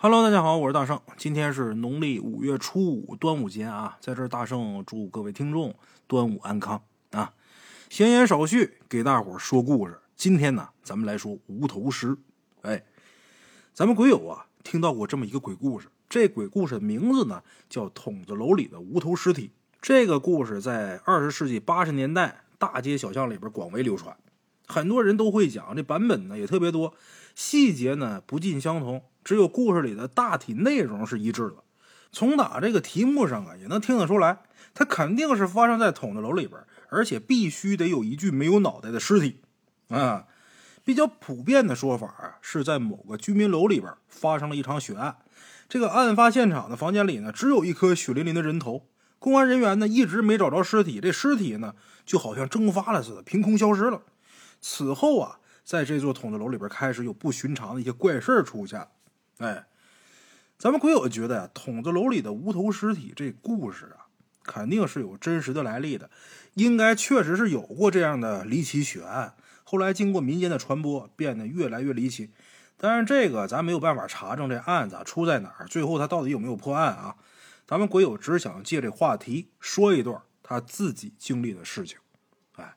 Hello，大家好，我是大圣。今天是农历五月初五，端午节啊，在这儿大圣祝各位听众端午安康啊。闲言少叙，给大伙儿说故事。今天呢，咱们来说无头尸。哎，咱们鬼友啊，听到过这么一个鬼故事。这鬼故事的名字呢，叫《筒子楼里的无头尸体》。这个故事在二十世纪八十年代大街小巷里边广为流传，很多人都会讲，这版本呢也特别多，细节呢不尽相同。只有故事里的大体内容是一致的，从打这个题目上啊，也能听得出来，它肯定是发生在筒子楼里边，而且必须得有一具没有脑袋的尸体啊。比较普遍的说法啊，是在某个居民楼里边发生了一场血案，这个案发现场的房间里呢，只有一颗血淋淋的人头，公安人员呢一直没找着尸体，这尸体呢就好像蒸发了似的，凭空消失了。此后啊，在这座筒子楼里边开始有不寻常的一些怪事出现。哎，咱们鬼友觉得呀，筒子楼里的无头尸体这故事啊，肯定是有真实的来历的，应该确实是有过这样的离奇血案。后来经过民间的传播，变得越来越离奇。但是这个咱没有办法查证这案子出在哪儿，最后他到底有没有破案啊？咱们鬼友只想借这话题说一段他自己经历的事情。哎，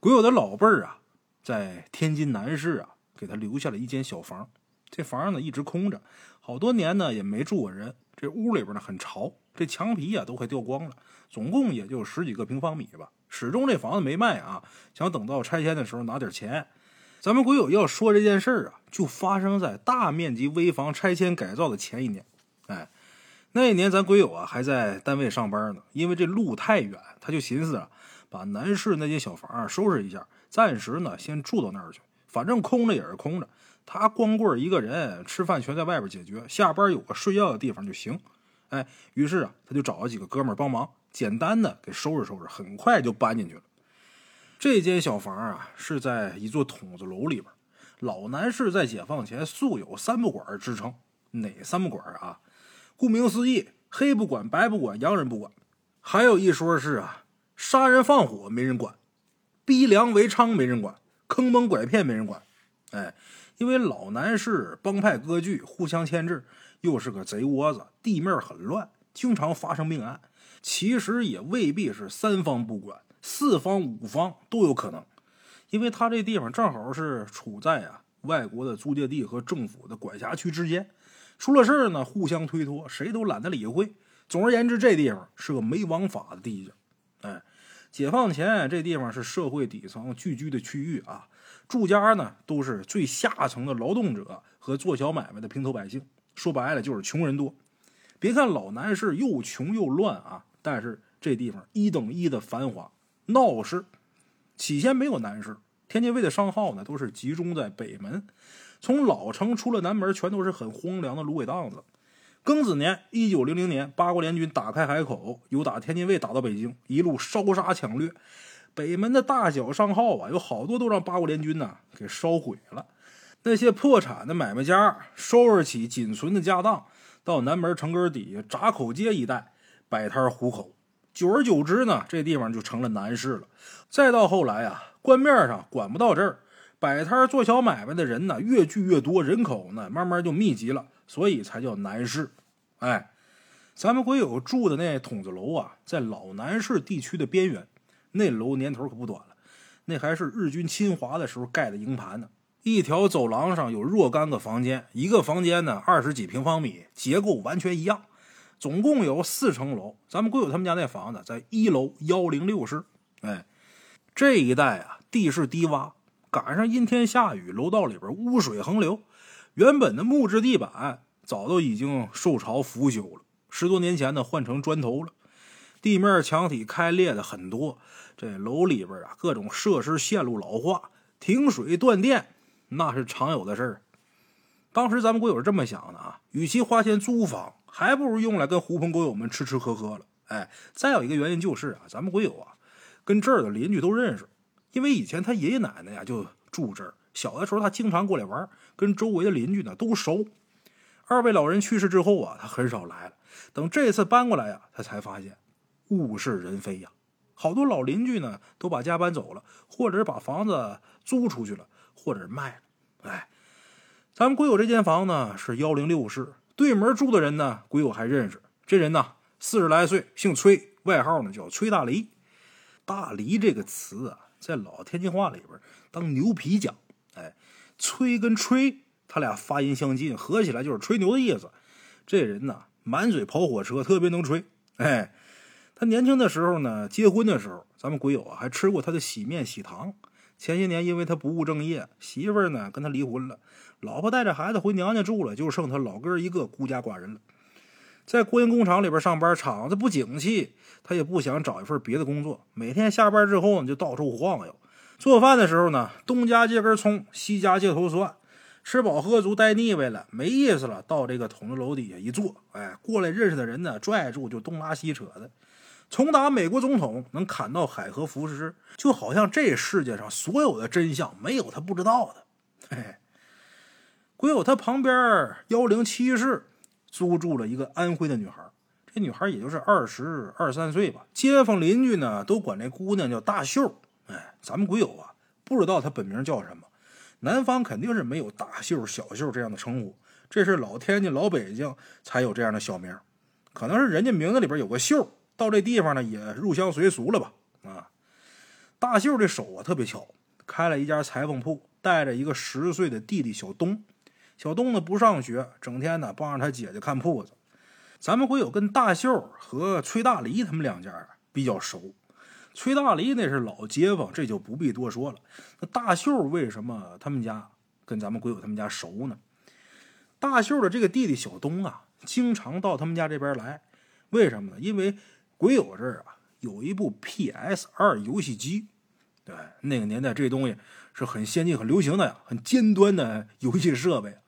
鬼友的老辈儿啊，在天津南市啊，给他留下了一间小房。这房呢一直空着，好多年呢也没住过人。这屋里边呢很潮，这墙皮呀都快掉光了，总共也就十几个平方米吧。始终这房子没卖啊，想等到拆迁的时候拿点钱。咱们鬼友要说这件事儿啊，就发生在大面积危房拆迁改造的前一年。哎，那一年咱鬼友啊还在单位上班呢，因为这路太远，他就寻思啊，把南市那间小房啊收拾一下，暂时呢先住到那儿去，反正空着也是空着。他光棍一个人，吃饭全在外边解决，下班有个睡觉的地方就行。哎，于是啊，他就找了几个哥们帮忙，简单的给收拾收拾，很快就搬进去了。这间小房啊，是在一座筒子楼里边。老南市在解放前素有“三不管”之称，哪三不管啊？顾名思义，黑不管，白不管，洋人不管。还有一说是啊，杀人放火没人管，逼良为娼没人管，坑蒙拐骗没人管。哎。因为老南市帮派割据，互相牵制，又是个贼窝子，地面很乱，经常发生命案。其实也未必是三方不管，四方五方都有可能。因为他这地方正好是处在啊外国的租界地和政府的管辖区之间，出了事儿呢，互相推脱，谁都懒得理会。总而言之，这地方是个没王法的地界。哎，解放前这地方是社会底层聚居的区域啊。住家呢，都是最下层的劳动者和做小买卖的平头百姓，说白了就是穷人多。别看老南市又穷又乱啊，但是这地方一等一的繁华闹市。起先没有南市，天津卫的商号呢都是集中在北门，从老城出了南门，全都是很荒凉的芦苇荡子。庚子年，一九零零年，八国联军打开海口，由打天津卫打到北京，一路烧杀抢掠。北门的大小商号啊，有好多都让八国联军呐给烧毁了。那些破产的买卖家收拾起仅存的家当，到南门城根底下闸口街一带摆摊糊口。久而久之呢，这地方就成了南市了。再到后来啊，官面上管不到这儿，摆摊做小买卖的人呢越聚越多，人口呢慢慢就密集了，所以才叫南市。哎，咱们鬼友住的那筒子楼啊，在老南市地区的边缘。那楼年头可不短了，那还是日军侵华的时候盖的营盘呢。一条走廊上有若干个房间，一个房间呢二十几平方米，结构完全一样。总共有四层楼。咱们贵友他们家那房子在一楼幺零六室。哎，这一带啊地势低洼，赶上阴天下雨，楼道里边污水横流。原本的木质地板早都已经受潮腐朽了，十多年前呢换成砖头了。地面墙体开裂的很多，这楼里边啊，各种设施线路老化，停水断电，那是常有的事儿。当时咱们国友是这么想的啊，与其花钱租房，还不如用来跟狐朋狗友们吃吃喝喝了。哎，再有一个原因就是啊，咱们国友啊，跟这儿的邻居都认识，因为以前他爷爷奶奶呀就住这儿，小的时候他经常过来玩，跟周围的邻居呢都熟。二位老人去世之后啊，他很少来了。等这次搬过来呀，他才发现。物是人非呀，好多老邻居呢都把家搬走了，或者是把房子租出去了，或者是卖了。哎，咱们鬼友这间房呢是幺零六室，对门住的人呢，鬼友还认识。这人呢四十来岁，姓崔，外号呢叫崔大梨。大梨这个词啊，在老天津话里边当牛皮讲。哎，崔跟吹，他俩发音相近，合起来就是吹牛的意思。这人呢，满嘴跑火车，特别能吹。哎，他年轻的时候呢，结婚的时候，咱们鬼友啊还吃过他的喜面喜糖。前些年因为他不务正业，媳妇儿呢跟他离婚了，老婆带着孩子回娘家住了，就剩他老哥一个孤家寡人了。在国营工厂里边上班，厂子不景气，他也不想找一份别的工作。每天下班之后呢，就到处晃悠。做饭的时候呢，东家借根葱，西家借头蒜。吃饱喝足，待腻歪了，没意思了，到这个筒子楼底下一坐，哎，过来认识的人呢，拽住就东拉西扯的。从打美国总统能砍到海河浮尸，就好像这世界上所有的真相没有他不知道的。嘿，鬼友他旁边幺零七室租住了一个安徽的女孩，这女孩也就是二十二三岁吧。街坊邻居呢都管这姑娘叫大秀。哎，咱们鬼友啊不知道她本名叫什么。南方肯定是没有大秀、小秀这样的称呼，这是老天津、老北京才有这样的小名。可能是人家名字里边有个秀，到这地方呢也入乡随俗了吧？啊，大秀这手啊特别巧，开了一家裁缝铺，带着一个十岁的弟弟小东。小东呢不上学，整天呢帮着他姐姐看铺子。咱们会有跟大秀和崔大梨他们两家比较熟。崔大梨那是老街坊，这就不必多说了。那大秀为什么他们家跟咱们鬼友他们家熟呢？大秀的这个弟弟小东啊，经常到他们家这边来，为什么呢？因为鬼友这儿啊有一部 PS 二游戏机，对，那个年代这东西是很先进、很流行的呀，很尖端的游戏设备。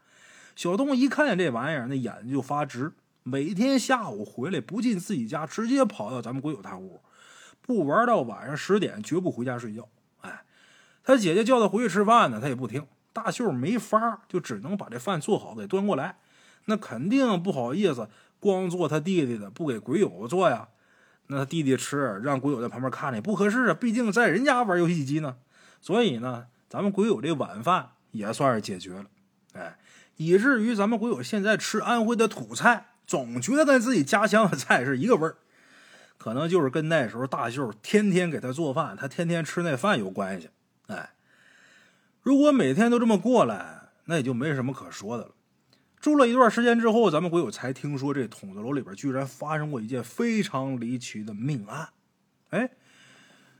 小东一看见这玩意儿，那眼睛就发直，每天下午回来不进自己家，直接跑到咱们鬼友他屋。不玩到晚上十点，绝不回家睡觉。哎，他姐姐叫他回去吃饭呢，他也不听。大秀没法，就只能把这饭做好给端过来。那肯定不好意思，光做他弟弟的，不给鬼友做呀。那他弟弟吃，让鬼友在旁边看着也不合适啊。毕竟在人家玩游戏机呢。所以呢，咱们鬼友这晚饭也算是解决了。哎，以至于咱们鬼友现在吃安徽的土菜，总觉得跟自己家乡的菜是一个味儿。可能就是跟那时候大秀天天给他做饭，他天天吃那饭有关系。哎，如果每天都这么过来，那也就没什么可说的了。住了一段时间之后，咱们鬼友才听说这筒子楼里边居然发生过一件非常离奇的命案。哎，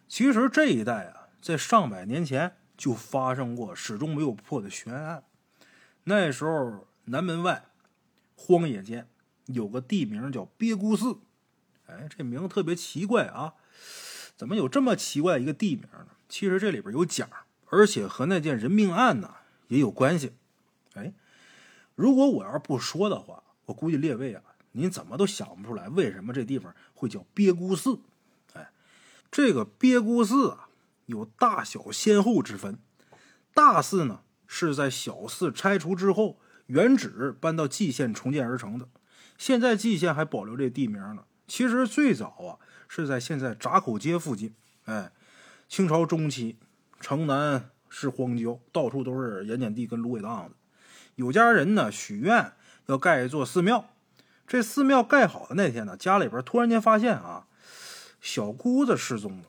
其实这一带啊，在上百年前就发生过始终没有破的悬案。那时候南门外荒野间有个地名叫鳖姑寺。哎，这名字特别奇怪啊！怎么有这么奇怪一个地名呢？其实这里边有讲，而且和那件人命案呢也有关系。哎，如果我要是不说的话，我估计列位啊，您怎么都想不出来为什么这地方会叫鳖姑寺。哎，这个鳖姑寺啊，有大小先后之分。大寺呢是在小寺拆除之后，原址搬到蓟县重建而成的。现在蓟县还保留这地名呢。其实最早啊是在现在闸口街附近。哎，清朝中期，城南是荒郊，到处都是盐碱地跟芦苇荡子。有家人呢许愿要盖一座寺庙。这寺庙盖好的那天呢，家里边突然间发现啊，小姑子失踪了，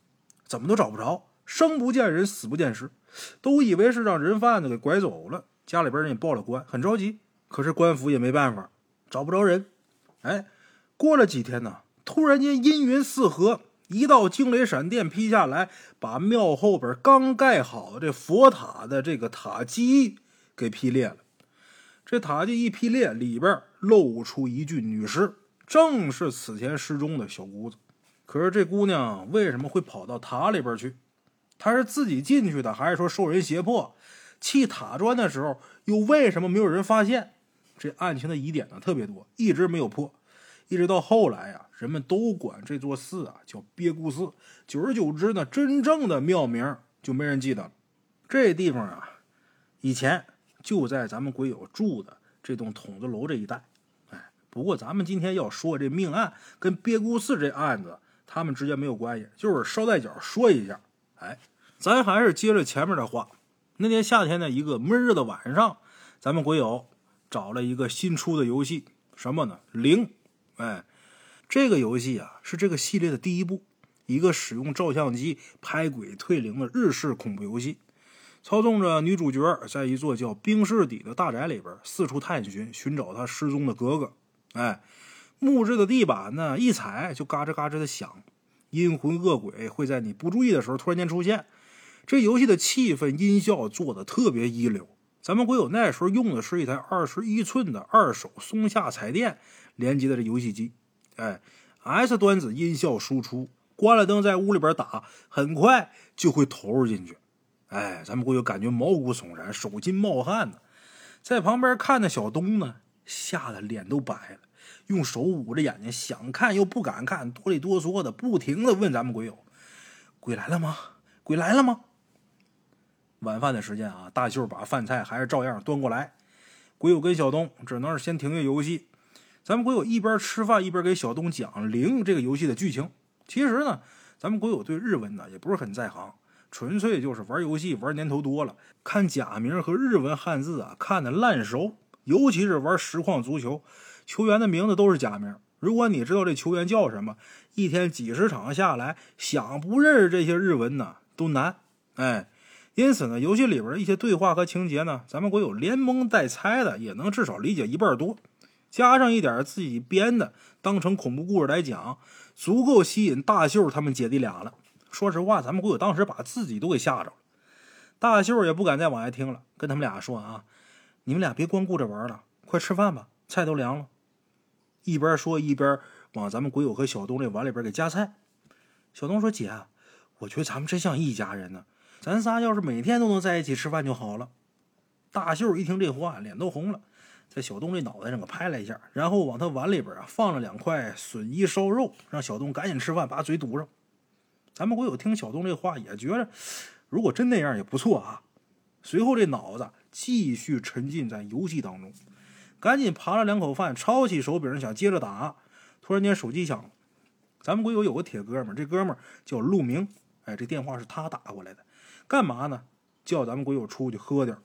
怎么都找不着，生不见人，死不见尸，都以为是让人贩子给拐走了。家里边人也报了官，很着急，可是官府也没办法，找不着人。哎，过了几天呢？突然间，阴云四合，一道惊雷闪电劈下来，把庙后边刚盖好的这佛塔的这个塔基给劈裂了。这塔基一劈裂，里边露出一具女尸，正是此前失踪的小姑子。可是这姑娘为什么会跑到塔里边去？她是自己进去的，还是说受人胁迫？砌塔砖的时候，又为什么没有人发现？这案情的疑点呢，特别多，一直没有破。一直到后来呀，人们都管这座寺啊叫鳖姑寺。久而久之呢，真正的庙名就没人记得了。这地方啊，以前就在咱们鬼友住的这栋筒子楼这一带。哎，不过咱们今天要说这命案跟鳖姑寺这案子，他们之间没有关系，就是捎带脚说一下。哎，咱还是接着前面的话。那天夏天的一个闷热的晚上，咱们鬼友找了一个新出的游戏，什么呢？零，哎，这个游戏啊是这个系列的第一部，一个使用照相机拍鬼退灵的日式恐怖游戏。操纵着女主角在一座叫冰室底的大宅里边四处探寻，寻找她失踪的哥哥。哎，木质的地板呢，一踩就嘎吱嘎吱的响，阴魂恶鬼会在你不注意的时候突然间出现。这游戏的气氛音效做的特别一流。咱们鬼友那时候用的是一台二十一寸的二手松下彩电连接的这游戏机，哎，S 端子音效输出，关了灯在屋里边打，很快就会投入进去。哎，咱们会有感觉毛骨悚然，手心冒汗呢。在旁边看的小东呢，吓得脸都白了，用手捂着眼睛，想看又不敢看，哆里哆嗦的，不停的问咱们鬼友：“鬼来了吗？鬼来了吗？”晚饭的时间啊，大秀把饭菜还是照样端过来。鬼友跟小东只能是先停下游戏，咱们鬼友一边吃饭一边给小东讲《零》这个游戏的剧情。其实呢，咱们鬼友对日文呢也不是很在行。纯粹就是玩游戏玩年头多了，看假名和日文汉字啊，看的烂熟。尤其是玩实况足球，球员的名字都是假名。如果你知道这球员叫什么，一天几十场下来，想不认识这些日文呢都难。哎，因此呢，游戏里边一些对话和情节呢，咱们国有连蒙带猜的，也能至少理解一半多。加上一点自己编的，当成恐怖故事来讲，足够吸引大秀他们姐弟俩了。说实话，咱们鬼友当时把自己都给吓着了。大秀也不敢再往下听了，跟他们俩说：“啊，你们俩别光顾着玩了，快吃饭吧，菜都凉了。”一边说一边往咱们鬼友和小东这碗里边给夹菜。小东说：“姐，我觉得咱们真像一家人呢，咱仨要是每天都能在一起吃饭就好了。”大秀一听这话，脸都红了，在小东这脑袋上给拍了一下，然后往他碗里边啊放了两块笋衣烧肉，让小东赶紧吃饭，把嘴堵上。咱们鬼友听小东这话，也觉得如果真那样也不错啊。随后这脑子继续沉浸在游戏当中，赶紧扒了两口饭，抄起手柄想接着打。突然间手机响了，咱们鬼友有个铁哥们，这哥们叫陆明，哎，这电话是他打过来的，干嘛呢？叫咱们鬼友出去喝点。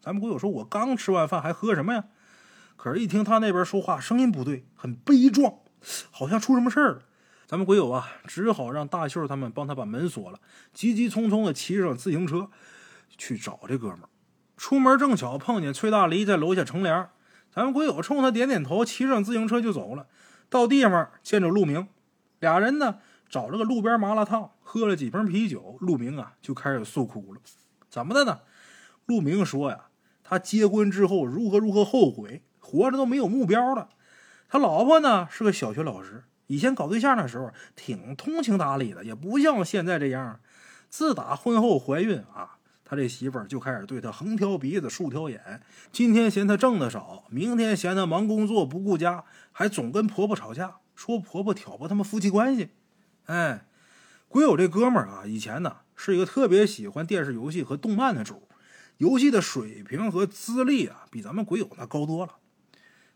咱们鬼友说：“我刚吃完饭，还喝什么呀？”可是，一听他那边说话，声音不对，很悲壮，好像出什么事儿了。咱们鬼友啊，只好让大秀他们帮他把门锁了，急急匆匆的骑上自行车去找这哥们儿。出门正巧碰见崔大黎在楼下乘凉，咱们鬼友冲他点点头，骑上自行车就走了。到地方见着陆明，俩人呢找了个路边麻辣烫，喝了几瓶啤酒。陆明啊就开始诉苦了，怎么的呢？陆明说呀，他结婚之后如何如何后悔，活着都没有目标了。他老婆呢是个小学老师。以前搞对象的时候挺通情达理的，也不像现在这样。自打婚后怀孕啊，他这媳妇儿就开始对他横挑鼻子竖挑眼。今天嫌他挣的少，明天嫌他忙工作不顾家，还总跟婆婆吵架，说婆婆挑拨他们夫妻关系。哎，鬼友这哥们儿啊，以前呢是一个特别喜欢电视游戏和动漫的主，游戏的水平和资历啊，比咱们鬼友那高多了。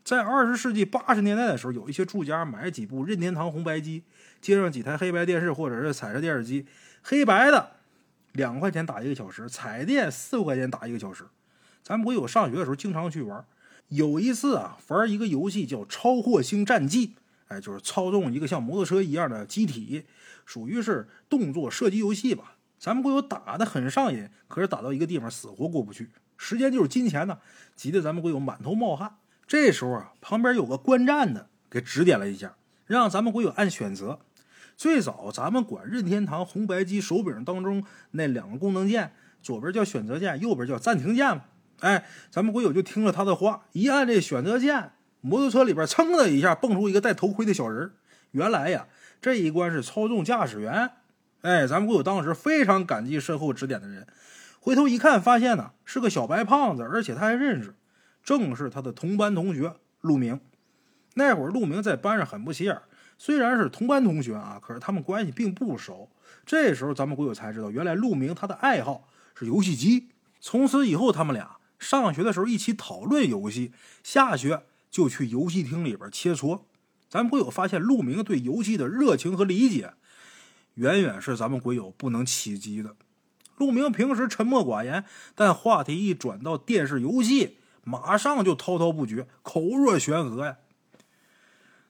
在二十世纪八十年代的时候，有一些住家买几部任天堂红白机，接上几台黑白电视或者是彩色电视机，黑白的两块钱打一个小时，彩电四块钱打一个小时。咱们不有上学的时候经常去玩。有一次啊，玩一个游戏叫《超货星战记》，哎，就是操纵一个像摩托车一样的机体，属于是动作射击游戏吧。咱们不有打的很上瘾，可是打到一个地方死活过不去，时间就是金钱呢，急得咱们会有满头冒汗。这时候啊，旁边有个观战的给指点了一下，让咱们鬼友按选择。最早咱们管任天堂红白机手柄当中那两个功能键，左边叫选择键，右边叫暂停键嘛。哎，咱们鬼友就听了他的话，一按这选择键，摩托车里边噌的一下蹦出一个戴头盔的小人原来呀，这一关是操纵驾驶员。哎，咱们鬼友当时非常感激身后指点的人，回头一看，发现呢是个小白胖子，而且他还认识。正是他的同班同学陆明。那会儿陆明在班上很不起眼，虽然是同班同学啊，可是他们关系并不熟。这时候咱们鬼友才知道，原来陆明他的爱好是游戏机。从此以后，他们俩上学的时候一起讨论游戏，下学就去游戏厅里边切磋。咱们鬼友发现，陆明对游戏的热情和理解，远远是咱们鬼友不能企及的。陆明平时沉默寡言，但话题一转到电视游戏，马上就滔滔不绝，口若悬河呀。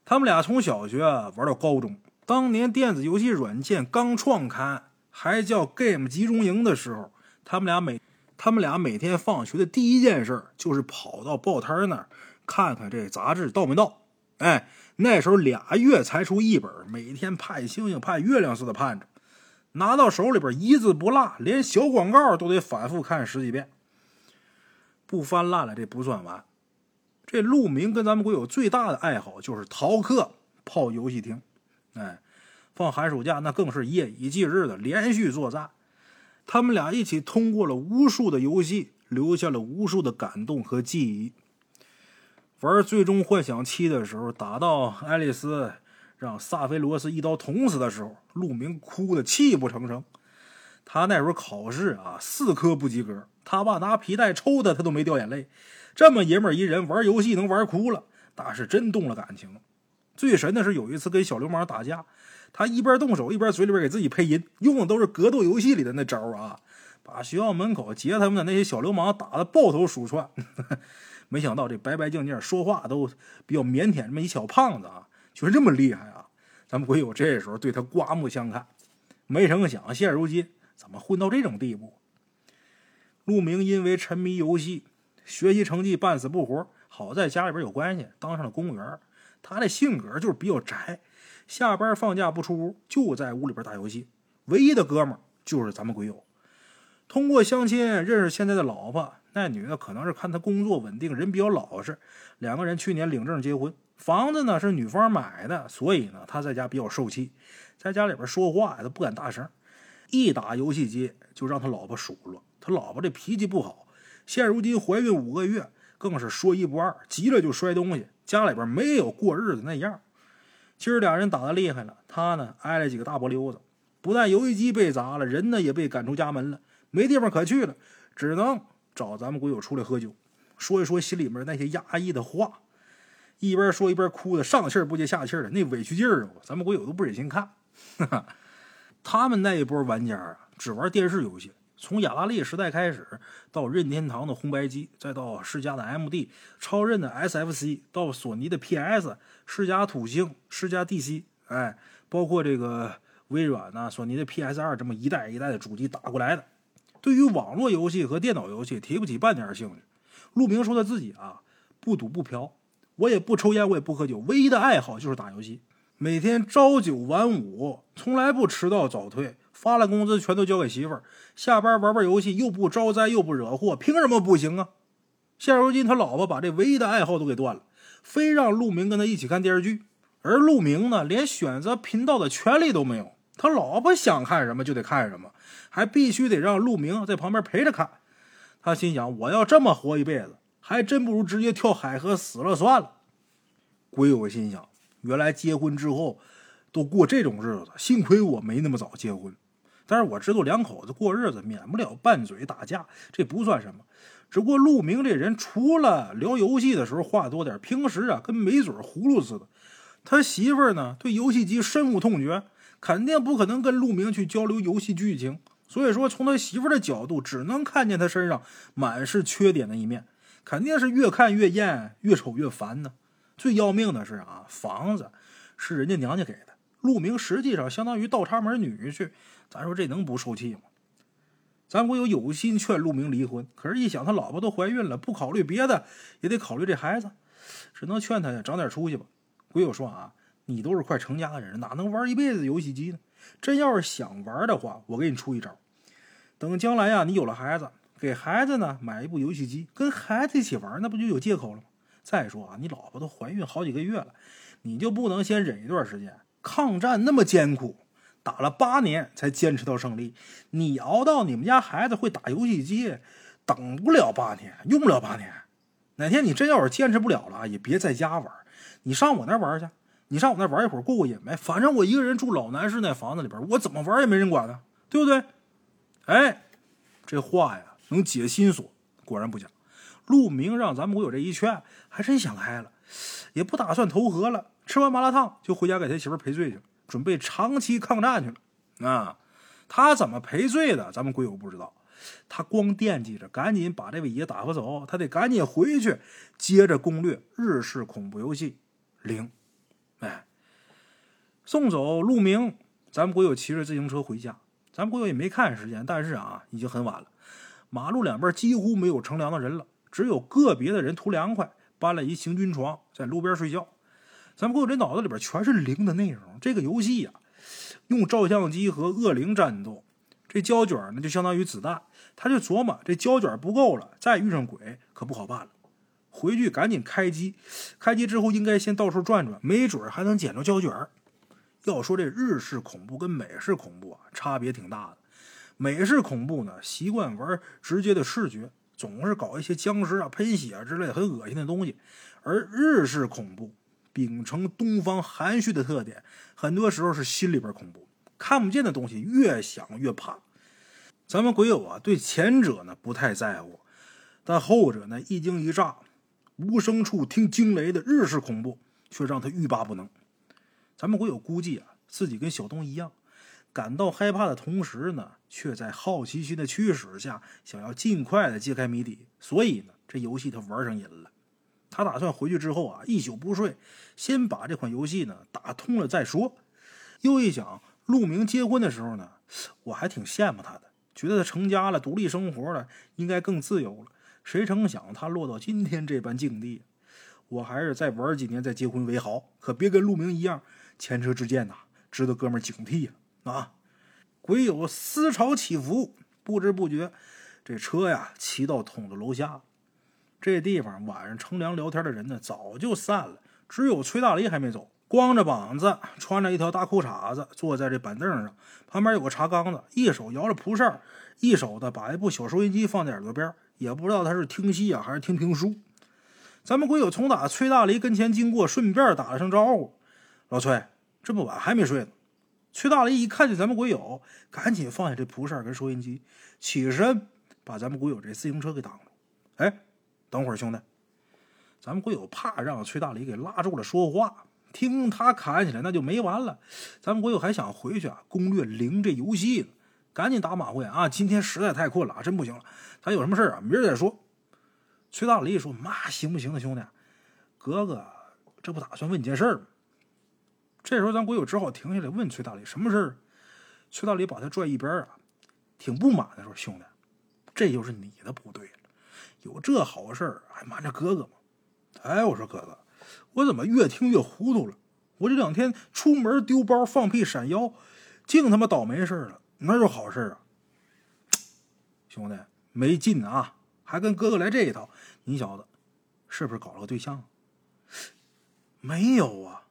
他们俩从小学玩到高中，当年电子游戏软件刚创刊，还叫 Game 集中营的时候，他们俩每他们俩每天放学的第一件事就是跑到报摊那儿看看这杂志到没到。哎，那时候俩月才出一本，每天盼星星盼月亮似的盼着，拿到手里边一字不落，连小广告都得反复看十几遍。不翻烂了这不算完，这陆明跟咱们国友最大的爱好就是逃课泡游戏厅。哎，放寒暑假那更是夜以继日的连续作战。他们俩一起通过了无数的游戏，留下了无数的感动和记忆。玩《最终幻想七》的时候，打到爱丽丝让萨菲罗斯一刀捅死的时候，陆明哭得泣不成声。他那时候考试啊，四科不及格，他爸拿皮带抽他，他都没掉眼泪。这么爷们儿一人，玩游戏能玩哭了，那是真动了感情。最神的是有一次跟小流氓打架。他一边动手一边嘴里边给自己配音，用的都是格斗游戏里的那招啊，把学校门口劫他们的那些小流氓打的抱头鼠窜。没想到这白白净净说话都比较腼腆这么一小胖子啊，居然这么厉害啊！咱们鬼友这时候对他刮目相看。没成想现如今怎么混到这种地步？陆明因为沉迷游戏，学习成绩半死不活，好在家里边有关系，当上了公务员。他的性格就是比较宅。下班放假不出屋，就在屋里边打游戏。唯一的哥们就是咱们鬼友。通过相亲认识现在的老婆，那女的可能是看他工作稳定，人比较老实。两个人去年领证结婚，房子呢是女方买的，所以呢他在家比较受气，在家里边说话都不敢大声，一打游戏机就让他老婆数落。他老婆这脾气不好，现如今怀孕五个月，更是说一不二，急了就摔东西，家里边没有过日子那样。今儿俩人打的厉害了，他呢挨了几个大波溜子，不但游戏机被砸了，人呢也被赶出家门了，没地方可去了，只能找咱们鬼友出来喝酒，说一说心里面那些压抑的话。一边说一边哭的上气不接下气的，那委屈劲儿啊，咱们鬼友都不忍心看。他们那一波玩家啊，只玩电视游戏。从雅达利时代开始，到任天堂的红白机，再到世嘉的 MD、超任的 SFC，到索尼的 PS、世嘉土星、世嘉 DC，哎，包括这个微软呐、索尼的 PS2，这么一代一代的主机打过来的。对于网络游戏和电脑游戏提不起半点兴趣。陆明说他自己啊，不赌不嫖，我也不抽烟，我也不喝酒，唯一的爱好就是打游戏，每天朝九晚五，从来不迟到早退。发了工资全都交给媳妇儿，下班玩玩游戏，又不招灾又不惹祸，凭什么不行啊？现如今他老婆把这唯一的爱好都给断了，非让陆明跟他一起看电视剧，而陆明呢，连选择频道的权利都没有。他老婆想看什么就得看什么，还必须得让陆明在旁边陪着看。他心想：我要这么活一辈子，还真不如直接跳海河死了算了。鬼友心想：原来结婚之后都过这种日子，幸亏我没那么早结婚。但是我知道两口子过日子免不了拌嘴打架，这不算什么。只不过陆明这人除了聊游戏的时候话多点，平时啊跟没嘴葫芦似的。他媳妇儿呢对游戏机深恶痛绝，肯定不可能跟陆明去交流游戏剧情。所以说从他媳妇儿的角度，只能看见他身上满是缺点的一面，肯定是越看越厌，越瞅越烦呢。最要命的是啊，房子是人家娘家给的，陆明实际上相当于倒插门女婿。咱说这能不受气吗？咱国有有心劝陆明离婚，可是，一想他老婆都怀孕了，不考虑别的，也得考虑这孩子，只能劝他呀长点出息吧。鬼友说啊，你都是快成家的人，哪能玩一辈子游戏机呢？真要是想玩的话，我给你出一招。等将来呀，你有了孩子，给孩子呢买一部游戏机，跟孩子一起玩，那不就有借口了吗？再说啊，你老婆都怀孕好几个月了，你就不能先忍一段时间？抗战那么艰苦。打了八年才坚持到胜利，你熬到你们家孩子会打游戏机，等不了八年，用不了八年。哪天你真要是坚持不了了，也别在家玩，你上我那玩去，你上我那玩一会儿过过瘾呗。反正我一个人住老南市那房子里边，我怎么玩也没人管呢，对不对？哎，这话呀能解心锁。果然不假，陆明让咱们我有这一劝，还真想开了，也不打算投河了。吃完麻辣烫就回家给他媳妇赔罪去。准备长期抗战去了，啊，他怎么赔罪的？咱们鬼友不知道。他光惦记着赶紧把这位爷打发走，他得赶紧回去接着攻略日式恐怖游戏零。哎，送走陆明，咱们国友骑着自行车回家。咱们国友也没看时间，但是啊，已经很晚了。马路两边几乎没有乘凉的人了，只有个别的人图凉快，搬了一行军床在路边睡觉。咱们国友这脑子里边全是零的内容。这个游戏呀，用照相机和恶灵战斗，这胶卷呢就相当于子弹。他就琢磨，这胶卷不够了，再遇上鬼可不好办了。回去赶紧开机，开机之后应该先到处转转，没准还能捡着胶卷。要说这日式恐怖跟美式恐怖啊，差别挺大的。美式恐怖呢，习惯玩直接的视觉，总是搞一些僵尸啊、喷血啊之类很恶心的东西。而日式恐怖秉承东方含蓄的特点，很多时候是心里边恐怖，看不见的东西越想越怕。咱们鬼友啊，对前者呢不太在乎，但后者呢一惊一乍、无声处听惊雷的日式恐怖，却让他欲罢不能。咱们鬼友估计啊，自己跟小东一样，感到害怕的同时呢，却在好奇心的驱使下，想要尽快的揭开谜底。所以呢，这游戏他玩上瘾了。他打算回去之后啊，一宿不睡，先把这款游戏呢打通了再说。又一想，陆明结婚的时候呢，我还挺羡慕他的，觉得他成家了，独立生活了，应该更自由了。谁成想他落到今天这般境地。我还是再玩几年再结婚为好，可别跟陆明一样。前车之鉴呐，值得哥们警惕呀！啊，鬼友思潮起伏，不知不觉，这车呀骑到筒子楼下。这地方晚上乘凉聊天的人呢，早就散了，只有崔大雷还没走，光着膀子，穿着一条大裤衩子，坐在这板凳上，旁边有个茶缸子，一手摇着蒲扇，一手的把一部小收音机放在耳朵边，也不知道他是听戏啊还是听评书。咱们鬼友从打崔大雷跟前经过，顺便打了声招呼。老崔，这么晚还没睡呢？崔大雷一看见咱们鬼友，赶紧放下这蒲扇跟收音机，起身把咱们鬼友这自行车给挡住。哎，等会儿，兄弟，咱们鬼友怕让崔大雷给拉住了说话，听他砍起来那就没完了。咱们鬼友还想回去啊，攻略零这游戏呢，赶紧打马虎眼啊！今天实在太困了，真不行了。咱有什么事啊，明儿再说。崔大雷说：“妈，行不行啊，兄弟？哥哥，这不打算问你件事吗？”这时候，咱鬼友只好停下来问崔大雷什么事儿。崔大雷把他拽一边啊，挺不满的说：“兄弟，这就是你的不对了，有这好事儿还瞒着哥哥吗？”哎，我说哥哥，我怎么越听越糊涂了？我这两天出门丢包、放屁、闪腰，净他妈倒霉事了，哪有好事啊？兄弟，没劲啊，还跟哥哥来这一套，你小子是不是搞了个对象？没有啊。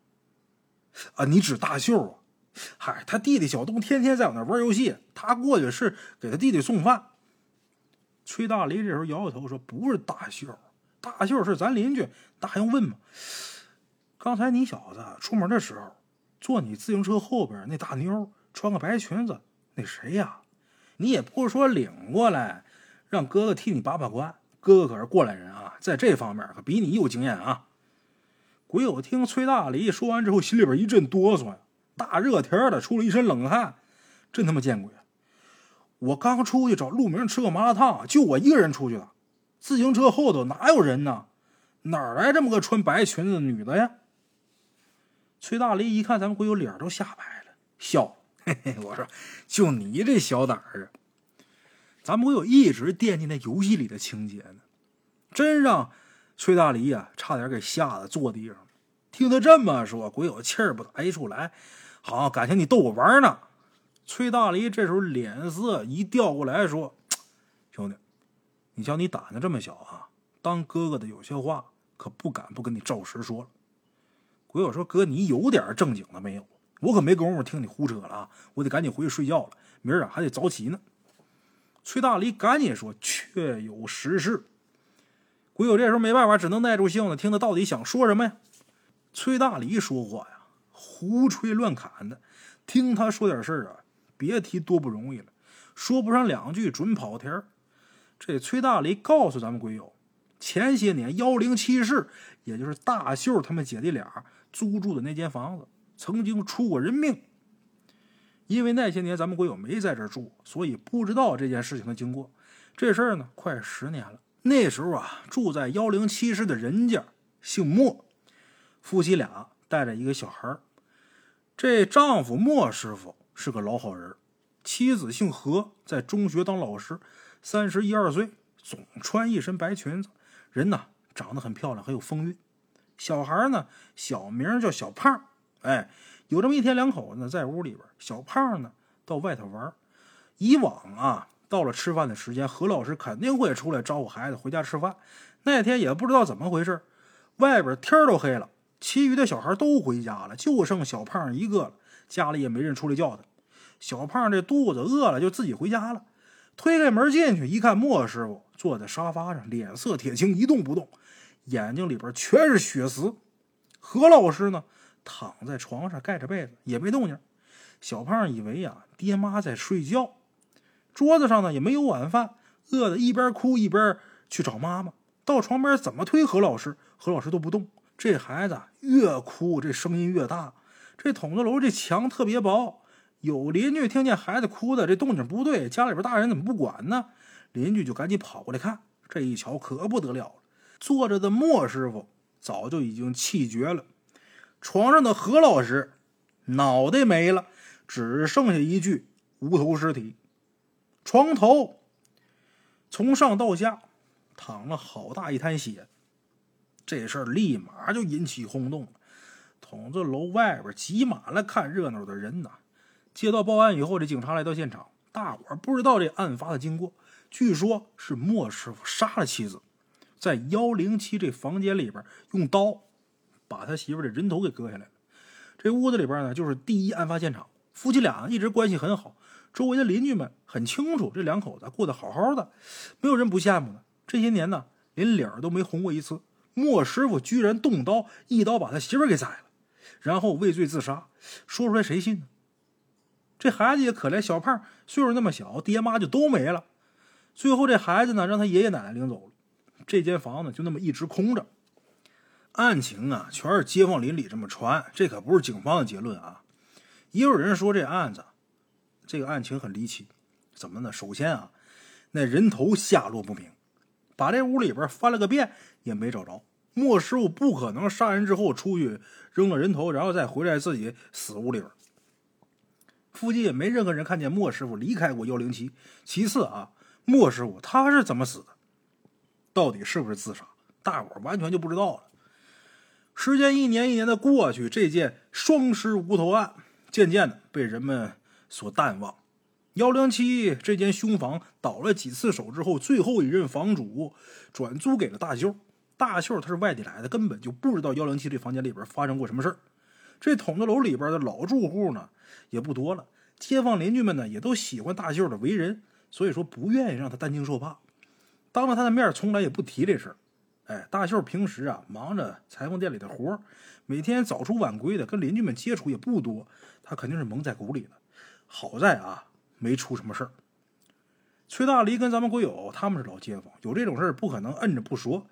啊，你指大秀啊？嗨，他弟弟小东天天在我那玩游戏，他过去是给他弟弟送饭。崔大雷这时候摇摇头说：“不是大秀，大秀是咱邻居，那还用问吗？刚才你小子出门的时候，坐你自行车后边那大妞，穿个白裙子，那谁呀？你也不说领过来，让哥哥替你把把关。哥哥可是过来人啊，在这方面可比你有经验啊。”鬼友听崔大雷说完之后，心里边一阵哆嗦呀，大热天的出了一身冷汗，真他妈见鬼！我刚出去找陆明吃个麻辣烫，就我一个人出去了，自行车后头哪有人呢？哪来这么个穿白裙子的女的呀？崔大雷一看咱们鬼友脸都吓白了，笑，嘿嘿，我说就你这小胆儿啊！咱们鬼友一直惦记那游戏里的情节呢，真让崔大雷呀差点给吓得坐地上。听他这么说，鬼友气儿不打一处来，好感情你逗我玩呢。崔大雷这时候脸色一调过来说：“ 兄弟，你瞧你胆子这么小啊，当哥哥的有些话可不敢不跟你照实说了。”鬼友说：“哥，你有点正经的没有？我可没工夫听你胡扯了啊！我得赶紧回去睡觉了，明儿啊还得早起呢。”崔大雷赶紧说：“确有实事。”鬼友这时候没办法，只能耐住性子听他到底想说什么呀。崔大黎说话呀，胡吹乱侃的，听他说点事儿啊，别提多不容易了。说不上两句，准跑题儿。这崔大黎告诉咱们鬼友，前些年幺零七室，也就是大秀他们姐弟俩租住的那间房子，曾经出过人命。因为那些年咱们鬼友没在这住，所以不知道这件事情的经过。这事儿呢，快十年了。那时候啊，住在幺零七室的人家姓莫，夫妻俩带着一个小孩这丈夫莫师傅是个老好人，妻子姓何，在中学当老师，三十一二岁，总穿一身白裙子，人呢长得很漂亮，很有风韵。小孩呢，小名叫小胖。哎，有这么一天，两口子在屋里边，小胖呢到外头玩。以往啊。到了吃饭的时间，何老师肯定会出来招呼孩子回家吃饭。那天也不知道怎么回事，外边天都黑了，其余的小孩都回家了，就剩小胖一个了。家里也没人出来叫他。小胖这肚子饿了，就自己回家了。推开门进去一看，莫师傅坐在沙发上，脸色铁青，一动不动，眼睛里边全是血丝。何老师呢，躺在床上盖着被子，也没动静。小胖以为呀，爹妈在睡觉。桌子上呢也没有晚饭，饿得一边哭一边去找妈妈。到床边怎么推何老师，何老师都不动。这孩子越哭，这声音越大。这筒子楼这墙特别薄，有邻居听见孩子哭的这动静不对，家里边大人怎么不管呢？邻居就赶紧跑过来看。这一瞧可不得了了，坐着的莫师傅早就已经气绝了，床上的何老师脑袋没了，只剩下一具无头尸体。床头从上到下淌了好大一滩血，这事儿立马就引起轰动了。筒子楼外边挤满了看热闹的人呐。接到报案以后，这警察来到现场，大伙儿不知道这案发的经过。据说是莫师傅杀了妻子，在幺零七这房间里边用刀把他媳妇的人头给割下来了。这屋子里边呢，就是第一案发现场。夫妻俩一直关系很好。周围的邻居们很清楚，这两口子过得好好的，没有人不羡慕的。这些年呢，连脸儿都没红过一次。莫师傅居然动刀，一刀把他媳妇给宰了，然后畏罪自杀。说出来谁信呢？这孩子也可怜，小胖岁数那么小，爹妈就都没了。最后这孩子呢，让他爷爷奶奶领走了，这间房子就那么一直空着。案情啊，全是街坊邻里这么传，这可不是警方的结论啊。也有人说这案子。这个案情很离奇，怎么呢？首先啊，那人头下落不明，把这屋里边翻了个遍也没找着。莫师傅不可能杀人之后出去扔了人头，然后再回来自己死屋里边。附近也没任何人看见莫师傅离开过幺零七。其次啊，莫师傅他是怎么死的？到底是不是自杀？大伙完全就不知道了。时间一年一年的过去，这件双尸无头案渐渐的被人们。所淡忘，幺零七这间凶房倒了几次手之后，最后一任房主转租给了大舅。大秀他是外地来的，根本就不知道幺零七这房间里边发生过什么事。这筒子楼里边的老住户呢也不多了，街坊邻居们呢也都喜欢大秀的为人，所以说不愿意让他担惊受怕。当着他的面，从来也不提这事儿。哎，大秀平时啊忙着裁缝店里的活每天早出晚归的，跟邻居们接触也不多，他肯定是蒙在鼓里的。好在啊，没出什么事。崔大黎跟咱们鬼友他们是老街坊，有这种事不可能摁着不说，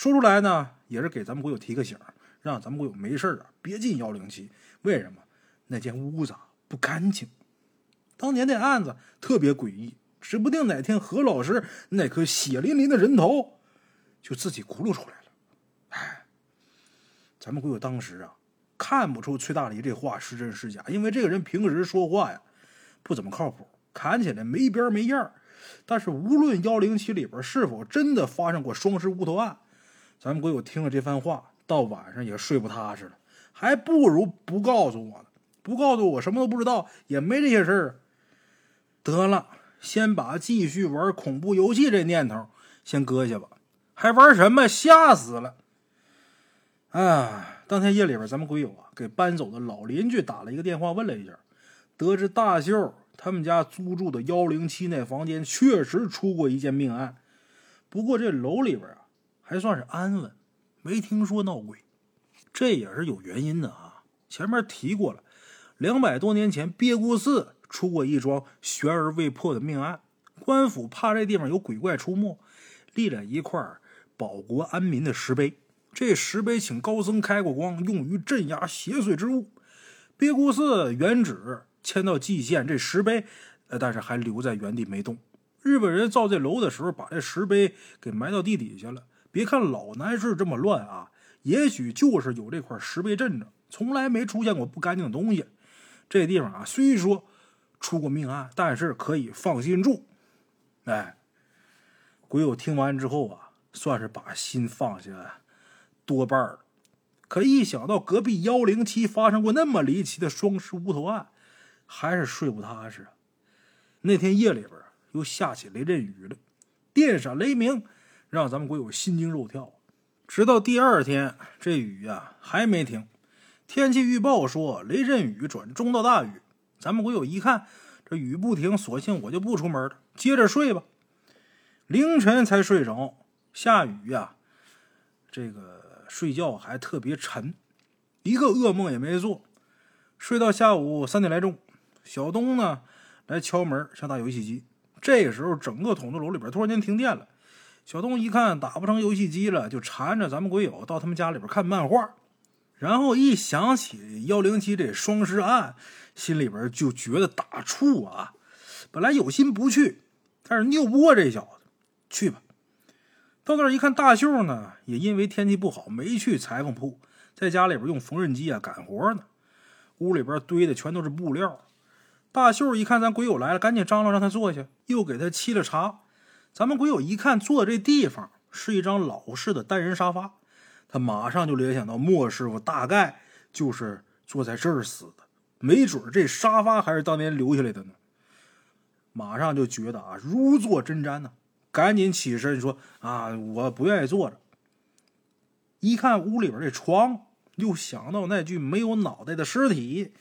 说出来呢也是给咱们鬼友提个醒，让咱们鬼友没事啊别进幺零七。为什么？那间屋子不干净。当年那案子特别诡异，指不定哪天何老师那颗血淋淋的人头就自己咕噜出来了。哎，咱们鬼友当时啊看不出崔大黎这话是真是假，因为这个人平时说话呀。不怎么靠谱，看起来没边没样但是无论幺零七里边是否真的发生过双尸无头案，咱们鬼友听了这番话，到晚上也睡不踏实了。还不如不告诉我呢，不告诉我什么都不知道，也没这些事儿。得了，先把继续玩恐怖游戏这念头先搁下吧。还玩什么？吓死了！啊，当天夜里边，咱们鬼友啊给搬走的老邻居打了一个电话，问了一下。得知大秀他们家租住的幺零七那房间确实出过一件命案，不过这楼里边啊还算是安稳，没听说闹鬼。这也是有原因的啊。前面提过了，两百多年前鳖谷寺出过一桩悬而未破的命案，官府怕这地方有鬼怪出没，立了一块保国安民的石碑。这石碑请高僧开过光，用于镇压邪祟之物。鳖谷寺原址。迁到蓟县这石碑，呃，但是还留在原地没动。日本人造这楼的时候，把这石碑给埋到地底下了。别看老南市这么乱啊，也许就是有这块石碑镇着，从来没出现过不干净的东西。这地方啊，虽说出过命案，但是可以放心住。哎，鬼友听完之后啊，算是把心放下多半了。可一想到隔壁幺零七发生过那么离奇的双尸无头案，还是睡不踏实。那天夜里边又下起雷阵雨了，电闪雷鸣，让咱们鬼友心惊肉跳。直到第二天，这雨呀还没停。天气预报说雷阵雨转中到大雨。咱们鬼友一看这雨不停，索性我就不出门了，接着睡吧。凌晨才睡着，下雨呀，这个睡觉还特别沉，一个噩梦也没做。睡到下午三点来钟，小东呢？来敲门，想打游戏机。这时候，整个筒子楼里边突然间停电了。小东一看打不成游戏机了，就缠着咱们鬼友到他们家里边看漫画。然后一想起幺零七这双尸案，心里边就觉得打怵啊。本来有心不去，但是拗不过这小子，去吧。到那儿一看，大秀呢也因为天气不好没去裁缝铺，在家里边用缝纫机啊干活呢。屋里边堆的全都是布料。大秀一看咱鬼友来了，赶紧张罗让他坐下，又给他沏了茶。咱们鬼友一看坐这地方是一张老式的单人沙发，他马上就联想到莫师傅大概就是坐在这儿死的，没准这沙发还是当年留下来的呢。马上就觉得啊如坐针毡呢，赶紧起身说啊我不愿意坐着。一看屋里边这床，又想到那具没有脑袋的尸体。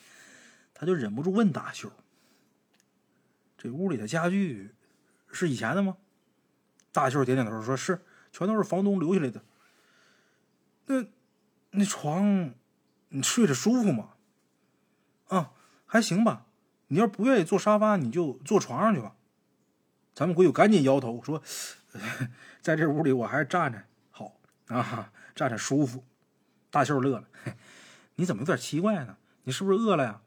他就忍不住问大秀：“这屋里的家具是以前的吗？”大秀点点头，说是，全都是房东留下来的。那那床，你睡着舒服吗？啊，还行吧。你要不愿意坐沙发，你就坐床上去吧。咱们鬼友赶紧摇头说：“ 在这屋里，我还是站着好啊，站着舒服。”大秀乐了：“ 你怎么有点奇怪呢？你是不是饿了呀？”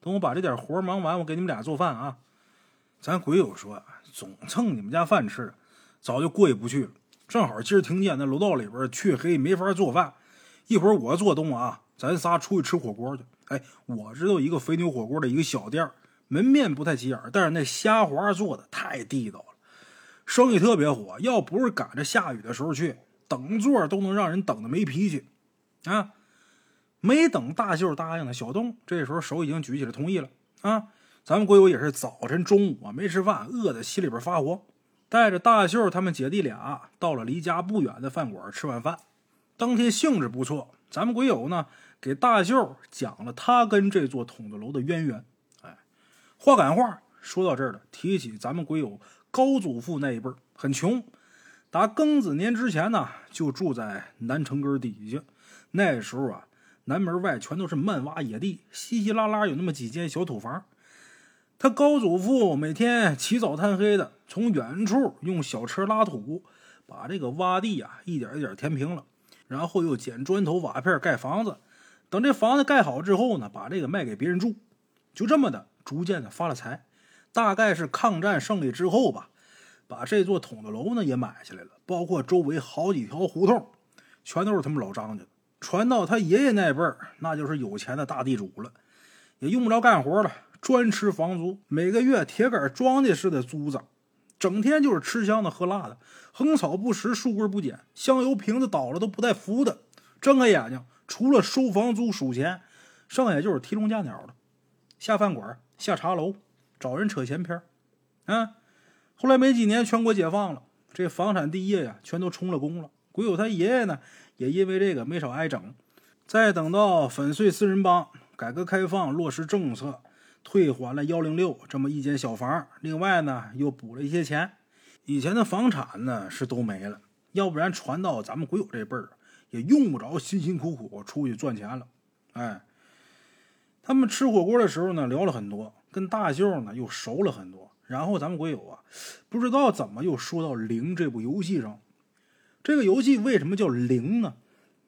等我把这点活忙完，我给你们俩做饭啊！咱鬼友说，总蹭你们家饭吃，早就过意不去了。正好今儿停电，那楼道里边黢黑，没法做饭。一会儿我做东啊，咱仨出去吃火锅去。哎，我知道一个肥牛火锅的一个小店，门面不太起眼，但是那虾滑做的太地道了，生意特别火。要不是赶着下雨的时候去，等座都能让人等的没脾气啊！没等大秀答应呢，小东这时候手已经举起来同意了啊！咱们鬼友也是早晨中午啊没吃饭，饿的心里边发慌，带着大秀他们姐弟俩到了离家不远的饭馆吃完饭。当天兴致不错，咱们鬼友呢给大秀讲了他跟这座筒子楼的渊源。哎，话赶话说到这儿了，提起咱们鬼友高祖父那一辈很穷，打庚子年之前呢就住在南城根底下，那时候啊。南门外全都是漫挖野地，稀稀拉拉有那么几间小土房。他高祖父每天起早贪黑的，从远处用小车拉土，把这个洼地啊一点一点填平了，然后又捡砖头瓦片盖房子。等这房子盖好之后呢，把这个卖给别人住，就这么的逐渐的发了财。大概是抗战胜利之后吧，把这座筒子楼呢也买下来了，包括周围好几条胡同，全都是他们老张家的。传到他爷爷那辈儿，那就是有钱的大地主了，也用不着干活了，专吃房租，每个月铁杆庄稼似的租子，整天就是吃香的喝辣的，横草不食，竖棍不捡，香油瓶子倒了都不带扶的。睁开眼睛，除了收房租数钱，剩下就是提笼架鸟的，下饭馆、下茶楼，找人扯闲篇啊，后来没几年，全国解放了，这房产地业呀，全都充了公了。鬼友他爷爷呢？也因为这个没少挨整。再等到粉碎四人帮、改革开放落实政策，退还了幺零六这么一间小房，另外呢又补了一些钱。以前的房产呢是都没了，要不然传到咱们鬼友这辈儿，也用不着辛辛苦苦出去赚钱了。哎，他们吃火锅的时候呢聊了很多，跟大秀呢又熟了很多。然后咱们鬼友啊，不知道怎么又说到《零》这部游戏上。这个游戏为什么叫零呢？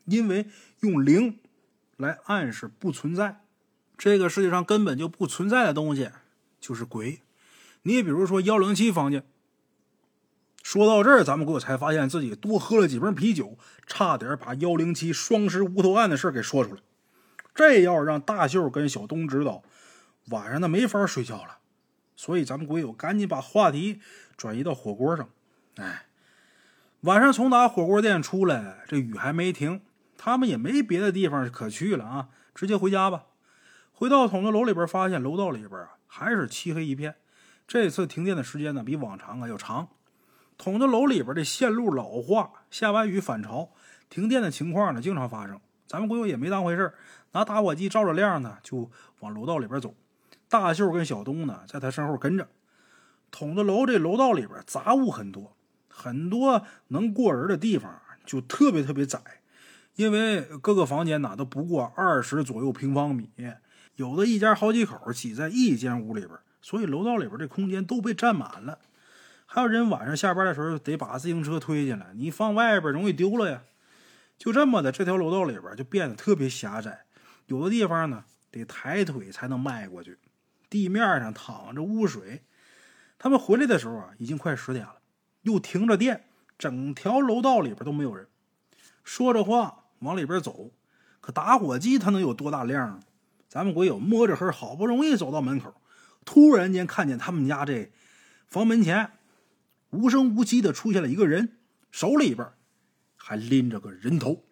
因为用零来暗示不存在，这个世界上根本就不存在的东西就是鬼。你比如说幺零七房间，说到这儿，咱们鬼友才发现自己多喝了几瓶啤酒，差点把幺零七双尸无头案的事给说出来。这要是让大秀跟小东知道，晚上他没法睡觉了。所以咱们鬼友赶紧把话题转移到火锅上。哎，晚上从打火锅店出来，这雨还没停，他们也没别的地方可去了啊，直接回家吧。回到筒子楼里边，发现楼道里边啊还是漆黑一片。这次停电的时间呢，比往常啊要长。筒子楼里边的线路老化，下完雨反潮，停电的情况呢经常发生。咱们鬼友也没当回事拿打火机照着亮呢，就往楼道里边走。大秀跟小东呢，在他身后跟着。筒子楼这楼道里边杂物很多，很多能过人的地方就特别特别窄，因为各个房间呢都不过二十左右平方米，有的一家好几口挤在一间屋里边，所以楼道里边这空间都被占满了。还有人晚上下班的时候得把自行车推进来，你放外边容易丢了呀。就这么的，这条楼道里边就变得特别狭窄，有的地方呢得抬腿才能迈过去，地面上淌着污水。他们回来的时候啊，已经快十点了，又停着电，整条楼道里边都没有人。说着话往里边走，可打火机它能有多大量啊？咱们鬼友摸着黑，好不容易走到门口，突然间看见他们家这房门前。无声无息的出现了一个人，手里边还拎着个人头。